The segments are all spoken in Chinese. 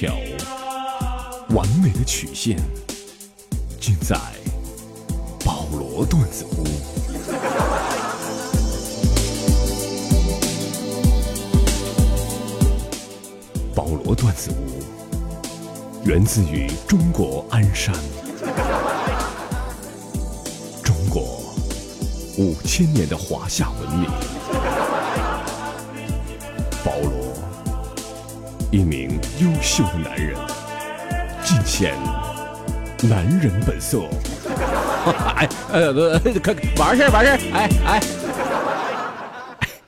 条，完美的曲线，尽在保罗段子屋。保罗段子屋源自于中国鞍山，中国五千年的华夏文明。保罗，一名优秀的男人，尽显男人本色。哎，呃，不，可完事儿完事儿，哎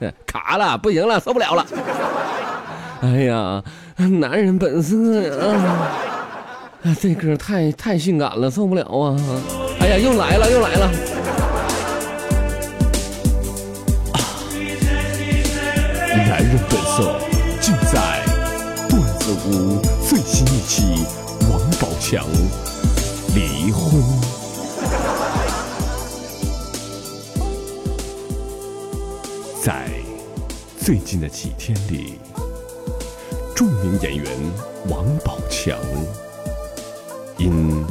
哎，卡了，不行了，受不了了。哎呀，男人本色呀！啊，这歌太太性感了，受不了啊！哎呀，又来了，又来了。男人本色尽在段子屋最新一期，王宝强离婚。在最近的几天里，著名演员王宝强因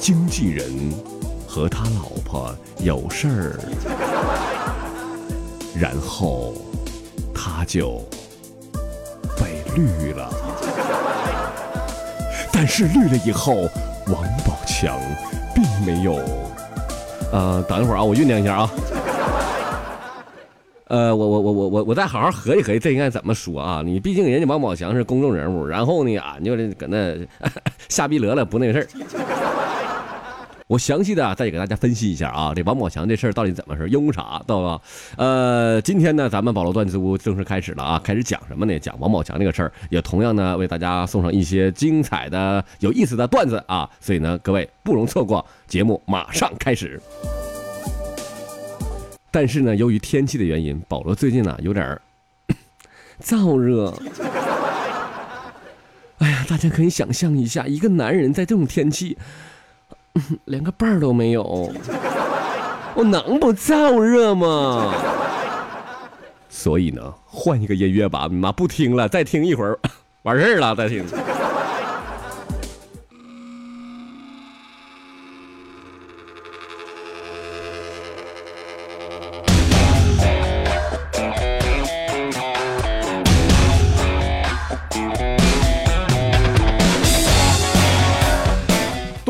经纪人和他老婆有事儿，然后他就被绿了。但是绿了以后，王宝强并没有。呃，等一会儿啊，我酝酿一下啊。呃，我我我我我我再好好合计合计，这应该怎么说啊？你毕竟人家王宝强是公众人物，然后呢，俺就搁那 瞎逼乐了，不那个事儿。我详细的再给大家分析一下啊，这王宝强这事儿到底怎么回事因为啥，知道吧？呃，今天呢，咱们保罗段子屋正式开始了啊，开始讲什么呢？讲王宝强这个事儿，也同样呢为大家送上一些精彩的、有意思的段子啊，所以呢，各位不容错过，节目马上开始。但是呢，由于天气的原因，保罗最近呢有点 燥热。哎呀，大家可以想象一下，一个男人在这种天气，连个伴儿都没有，我能不燥热吗？所以呢，换一个音乐吧，妈不听了，再听一会儿，完事儿了再听。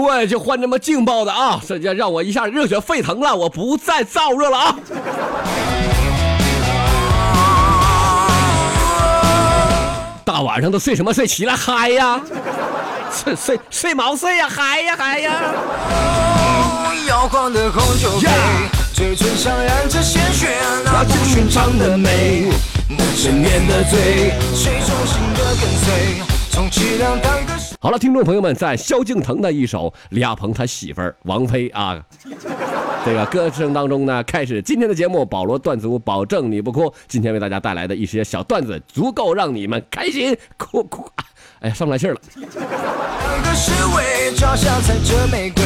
对，就换这么劲爆的啊！这就让我一下热血沸腾了，我不再燥热了啊！大晚上的睡什么睡？起来嗨呀！睡睡睡毛睡呀？嗨呀嗨呀！摇晃的红酒杯，嘴唇上染着鲜血，那不寻常的美，的罪，谁忠心的跟随，充其量当个。好了，听众朋友们，在萧敬腾的一首李亚鹏他媳妇儿王菲啊，这个歌声当中呢，开始今天的节目。保罗段子屋保证你不哭。今天为大家带来的一些小段子，足够让你们开心哭哭。哎呀，上不来气了。当个侍卫，脚下踩着玫瑰，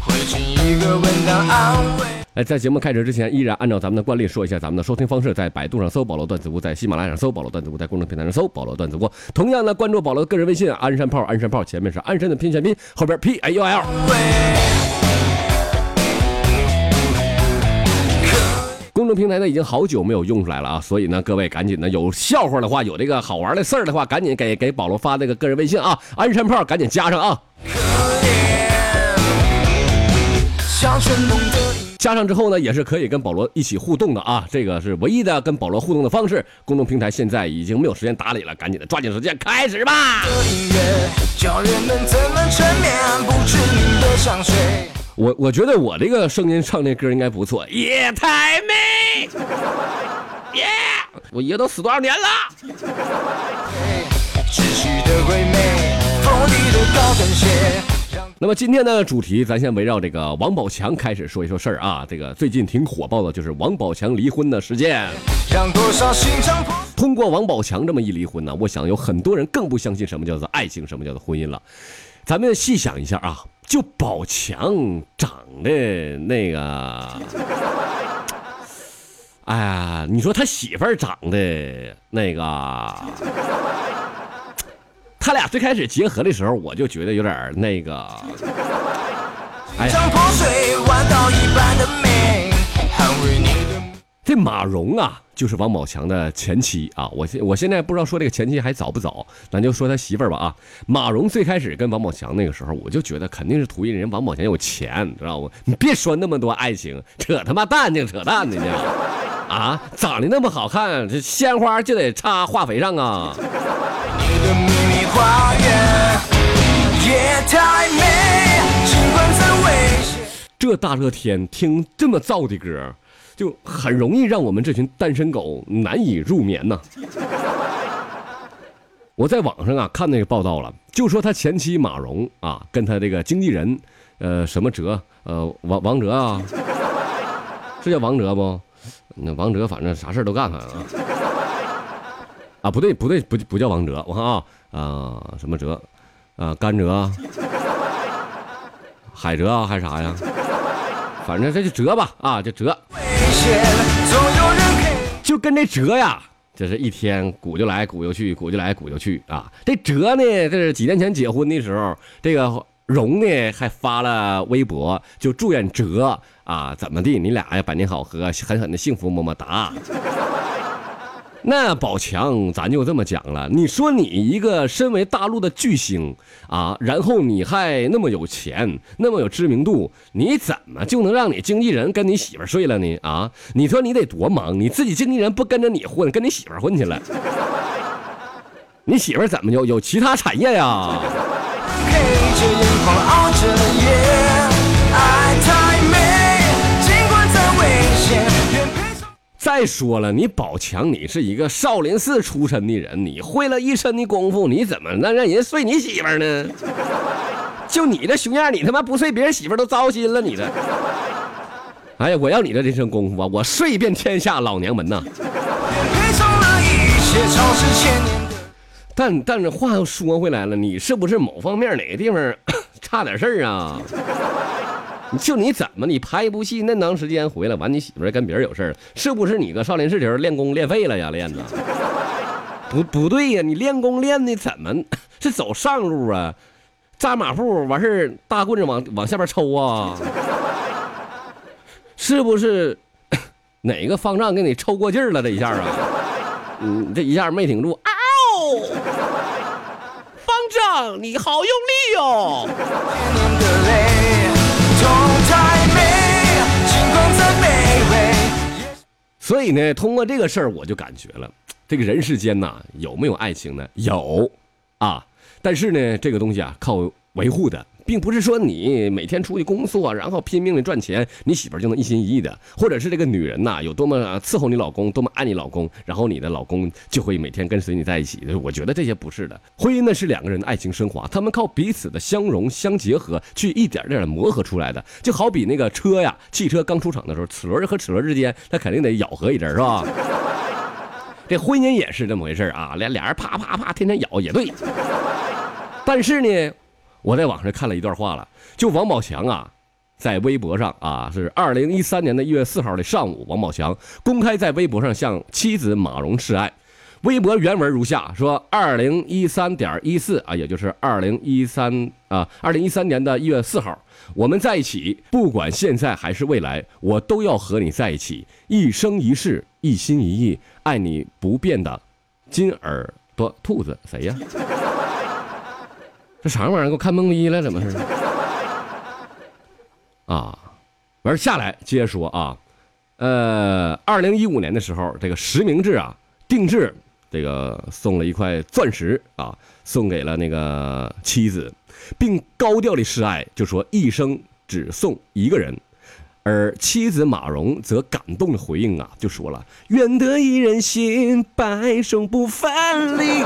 会是一个吻当安慰。哎，在节目开始之前，依然按照咱们的惯例说一下咱们的收听方式：在百度上搜“保罗段子屋”，在喜马拉雅上搜“保罗段子屋”，在公众平台上搜“保罗段子屋”。同样呢，关注保罗的个人微信“鞍山炮”，鞍山炮前面是鞍山的拼写拼，后边 P A U L。公众平台呢已经好久没有用出来了啊，所以呢，各位赶紧的，有笑话的话，有这个好玩的事儿的话，赶紧给给保罗发那个个人微信啊，鞍山炮，赶紧加上啊。像春梦的加上之后呢，也是可以跟保罗一起互动的啊，这个是唯一的跟保罗互动的方式。公众平台现在已经没有时间打理了，赶紧的抓紧时间开始吧。我我觉得我这个声音唱这歌应该不错，夜太美，耶！我爷都死多少年了？那么今天的主题，咱先围绕这个王宝强开始说一说事儿啊。这个最近挺火爆的，就是王宝强离婚的事件。通过王宝强这么一离婚呢，我想有很多人更不相信什么叫做爱情，什么叫做婚姻了。咱们细想一下啊，就宝强长得那个，哎呀，你说他媳妇儿长得那个，他俩最开始结合的时候，我就觉得有点那个，哎呀，像破水弯刀一般的美，捍卫你的。这马蓉啊，就是王宝强的前妻啊。我现我现在不知道说这个前妻还早不早，咱就说他媳妇儿吧啊。马蓉最开始跟王宝强那个时候，我就觉得肯定是图一人王宝强有钱，知道不？你别说那么多爱情，扯他妈淡净，扯淡的呢。啊，长得那么好看，这鲜花就得插化肥上啊。你的秘密花园夜太美，尽管再危险。这大热天听这么燥的歌，就很容易让我们这群单身狗难以入眠呐。我在网上啊看那个报道了，就说他前妻马蓉啊，跟他这个经纪人，呃，什么哲，呃，王王哲啊，是叫王哲不？那王哲反正啥事都干，反正啊。啊，不对，不对，不不叫王哲，我看啊啊、什么哲，啊甘哲，海哲啊还是啥呀？反正这就哲吧，啊，就哲，就跟这哲呀，这是一天鼓就来鼓就去，鼓就来鼓就去啊。这哲呢，这是几年前结婚的时候，这个荣呢还发了微博，就祝愿哲啊怎么地，你俩呀百年好合，狠狠的幸福，么么哒。那宝强，咱就这么讲了。你说你一个身为大陆的巨星啊，然后你还那么有钱，那么有知名度，你怎么就能让你经纪人跟你媳妇睡了呢？啊，你说你得多忙，你自己经纪人不跟着你混，跟你媳妇混去了，你媳妇怎么就有其他产业呀？再说了，你宝强，你是一个少林寺出身的人，你会了一身的功夫，你怎么能让人睡你媳妇儿呢？就你这熊样，你他妈不睡别人媳妇儿都糟心了，你这。哎呀，我要你这这身功夫啊，我睡遍天下老娘们呐！但但是话又说回来了，你是不是某方面哪个地方 差点事儿啊？就你怎么你拍一部戏那么长时间回来，完你媳妇跟别人有事儿，是不是你搁少林寺里头练功练废了呀？练的？不不对呀，你练功练的怎么是走上路啊？扎马步完事儿，大棍子往往下边抽啊？是不是哪个方丈给你抽过劲儿了？这一下啊，嗯，这一下没挺住，嗷！方丈，你好用力哦！所以呢，通过这个事儿，我就感觉了，这个人世间呐，有没有爱情呢？有啊，但是呢，这个东西啊，靠维护的，并不是说你每天出去工作，然后拼命的赚钱，你媳妇就能一心一意的，或者是这个女人呐，有多么伺候你老公，多么爱你老公，然后你的老公就会每天跟随你在一起。我觉得这些不是的，婚姻呢是两个人的爱情升华，他们靠彼此的相融相结合，去一点点的磨合出来的。就好比那个车呀，汽车刚出厂的时候，齿轮和齿轮之间，它肯定得咬合一阵，是吧？这婚姻也是这么回事啊，俩俩人啪啪啪天天咬也对。但是呢，我在网上看了一段话了，就王宝强啊，在微博上啊，是二零一三年的一月四号的上午，王宝强公开在微博上向妻子马蓉示爱。微博原文如下：说二零一三点一四啊，也就是二零一三啊，二零一三年的一月四号，我们在一起，不管现在还是未来，我都要和你在一起，一生一世，一心一意，爱你不变的金耳朵兔子，谁呀？这啥玩意儿？给我看懵逼了，怎么是？啊，完事下来接着说啊，呃，二零一五年的时候，这个实名制啊，定制这个送了一块钻石啊，送给了那个妻子，并高调的示爱，就说一生只送一个人。而妻子马蓉则感动的回应啊，就说了：“愿得一人心，白首不分离。”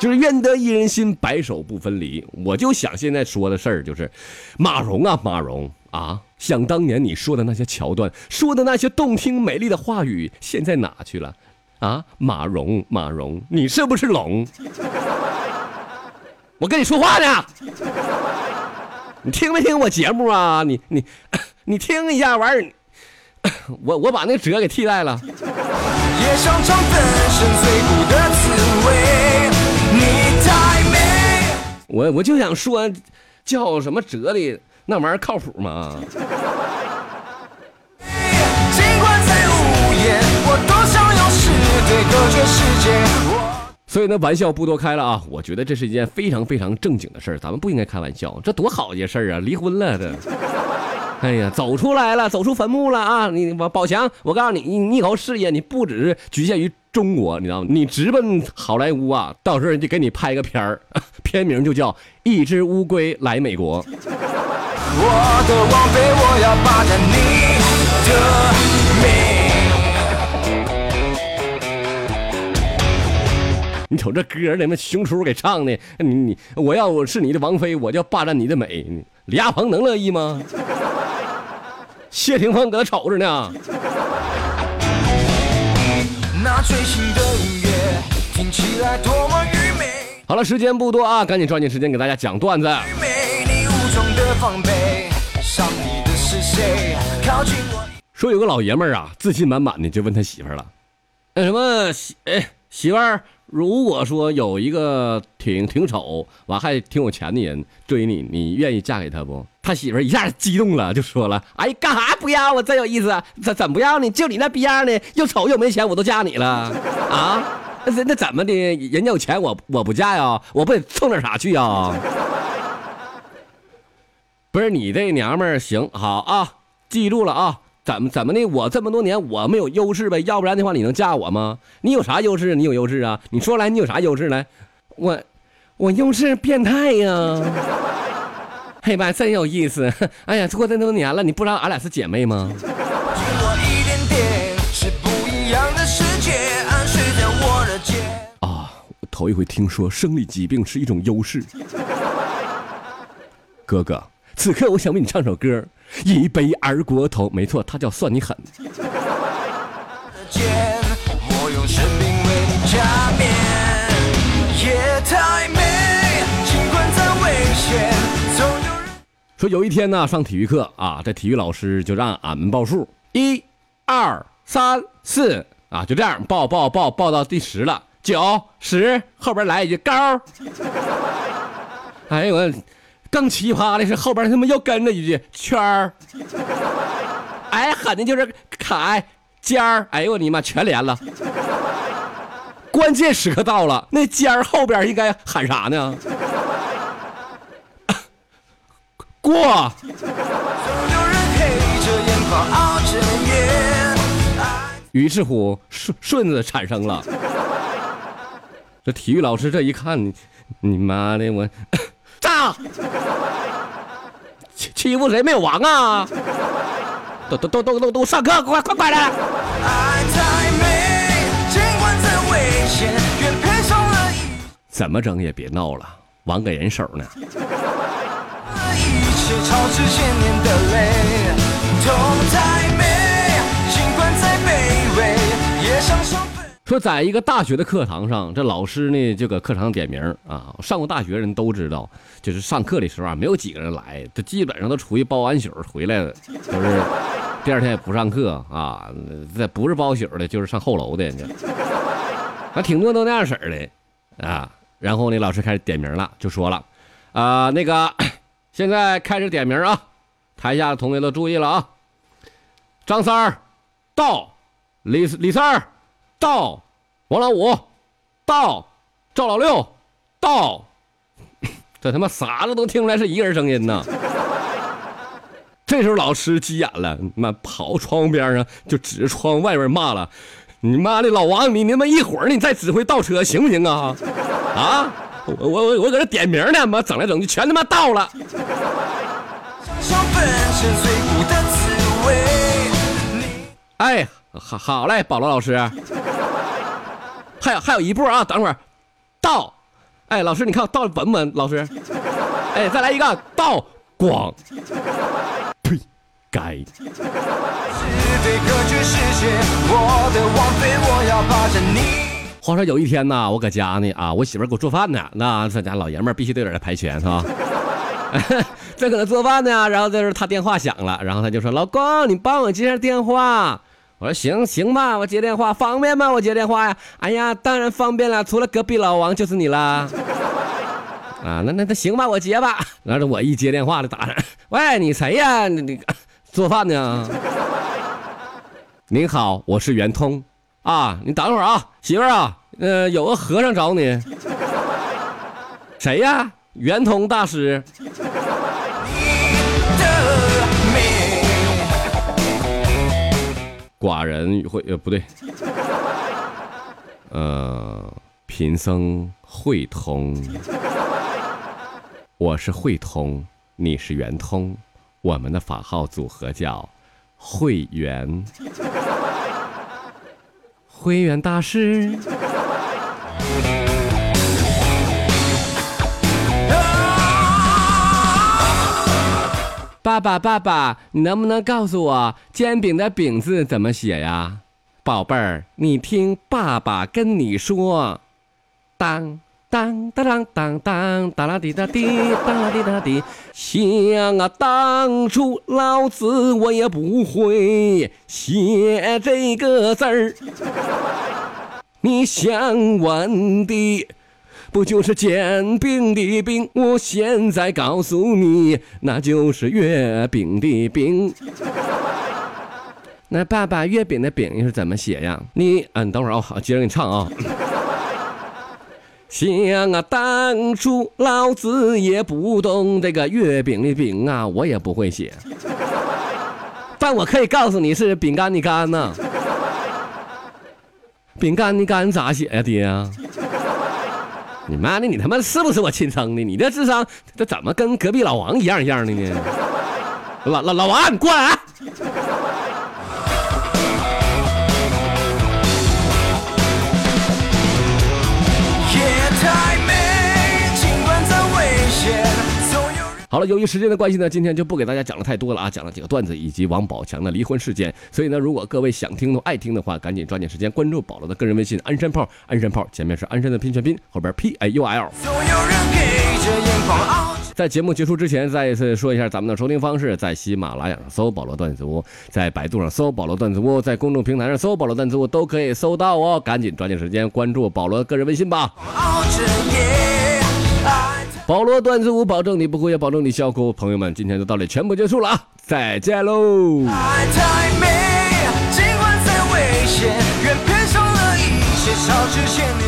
就是愿得一人心，白首不分离。我就想现在说的事儿，就是马蓉啊，马蓉啊，想当年你说的那些桥段，说的那些动听美丽的话语，现在哪去了？啊，马蓉，马蓉，你是不是聋？我跟你说话呢，你听没听我节目啊？你你你听一下，完儿，我我把那个折给替代了。也想尝粉身碎骨的滋我我就想说，叫什么哲理那玩意儿靠谱吗？尽管在午夜，我多想用诗对隔绝世界。所以呢，玩笑不多开了啊！我觉得这是一件非常非常正经的事儿，咱们不应该开玩笑。这多好一件事儿啊！离婚了这，哎呀，走出来了，走出坟墓了啊！你我宝强，我告诉你，你你以后事业你不只是局限于中国，你知道吗？你直奔好莱坞啊！到时候人家给你拍个片儿，片名就叫《一只乌龟来美国》。我的王妃，我要霸占你的美。你瞅这歌儿，那么熊出给唱的，你你我要我是你的王妃，我就霸占你的美。李亚鹏能乐意吗？谢霆锋搁那瞅着呢。那最新的音乐听起来多么愚昧，好了，时间不多啊，赶紧抓紧时间给大家讲段子。愚昧，你无从的防备，伤你的是谁？靠近我。说有个老爷们儿啊，自信满满的就问他媳妇儿了：“那什么媳哎媳妇儿，如果说有一个挺挺丑完还挺有钱的人追你，你愿意嫁给他不？”他媳妇儿一下激动了，就说了：“哎，干啥不要啊？真有意思啊！怎怎不要呢？就你那逼样的，又丑又没钱，我都嫁你了啊？那那怎么的？人家有钱，我我不嫁呀？我不得冲点啥去呀？”不是你这娘们儿行好啊，记住了啊，怎么怎么的？我这么多年我没有优势呗，要不然的话你能嫁我吗？你有啥优势？你有优势啊？你说来，你有啥优势来？我我优势变态呀！嘿妈，真有意思！哎呀，过这么多年了，你不知道俺俩是姐妹吗？啊，我头一回听说生理疾病是一种优势。哥哥，此刻我想为你唱首歌，《一杯二锅头》。没错，它叫算你狠。说有一天呢，上体育课啊，这体育老师就让俺们报数，一、二、三、四啊，就这样报报报报到第十了，九、十，后边来一句高。哎呦我，更奇葩的是后边他妈又跟着一句圈儿。哎，喊的就是凯尖儿，哎呦我尼玛，全连了。关键时刻到了，那尖儿后边应该喊啥呢？过。于是乎，顺顺子产生了。这体育老师这一看，你你妈的我，炸！欺欺负谁没有王啊？都都都都都都上课，快快快来！怎么整也别闹了，王给人手呢。一切超之千年的泪。痛太美，尽管再卑微，也想上分。说在一个大学的课堂上，这老师呢就搁课堂点名啊。上过大学人都知道，就是上课的时候啊，没有几个人来，他基本上都出去包完宿回来了，就是第二天也不上课啊。这不是包宿的，就是上后楼的，就啊，挺多都那样式的啊。然后呢，老师开始点名了，就说了啊，那个现在开始点名啊，台下的同学都注意了啊。张三儿到，李李三儿到，王老五到，赵老六到，这他妈啥子都听出来是一个人声音呢。这时候老师急眼了，妈跑窗户边上就指着窗外边骂了：“你妈的老王，你他妈一会儿你再指挥倒车行不行啊？啊，我我我搁这点名呢，妈整来整去全他妈到了。哎，好好嘞，保罗老师，还有还有一步啊，等会儿到，哎，老师你看我到稳不稳？老师，哎，再来一个到，广，呸，该。是非隔绝世界，我的王妃，我要霸占你。话说有一天呢，我搁家呢啊，我媳妇给我做饭呢，那咱家老爷们儿必须得有点排拳是吧？正搁那做饭呢，然后这时候他电话响了，然后他就说：“老公，你帮我接下电话。”我说：“行行吧，我接电话，方便吗？我接电话呀。”哎呀，当然方便了，除了隔壁老王就是你啦。啊，那那那行吧，我接吧。然后我一接电话就打上，喂，你谁呀？你你做饭呢？您好，我是圆通。啊，你等会儿啊，媳妇儿啊，呃，有个和尚找你。谁呀？圆通大师。寡人会呃不对，呃，贫僧会通。我是会通，你是圆通，我们的法号组合叫会员。会员大师。爸爸，爸爸，你能不能告诉我煎饼的“饼”字怎么写呀？宝贝儿，你听爸爸跟你说，当当当当当当当啦滴答滴，当啦滴答滴。想啊，当初老子我也不会写这个字儿，你想问的。不就是煎饼的饼？我现在告诉你，那就是月饼的饼。那爸爸，月饼的饼又是怎么写呀？你，嗯，等会儿啊，接着给你唱啊。想啊，当初老子也不懂这个月饼的饼啊，我也不会写。但我可以告诉你是饼干的干呐。饼干的干咋写呀，爹？你妈的！你他妈是不是我亲生的？你这智商，这怎么跟隔壁老王一样一样的呢？老老老王，你过来！好了，由于时间的关系呢，今天就不给大家讲了太多了啊，讲了几个段子以及王宝强的离婚事件。所以呢，如果各位想听的、爱听的话，赶紧抓紧时间关注保罗的个人微信“鞍山炮”，鞍山炮前面是鞍山的拼全拼，后边 P A U L。在节目结束之前，再一次说一下咱们的收听方式：在喜马拉雅上搜“保罗段子屋”，在百度上搜“保罗段子屋”，在公众平台上搜“保罗段子屋”都可以搜到哦。赶紧抓紧时间关注保罗个人微信吧。保罗段子舞，保证你不哭，也保证你笑哭。朋友们，今天就到这里，全部结束了啊！再见喽。爱太美，尽管再危险，愿配上了一些超之前。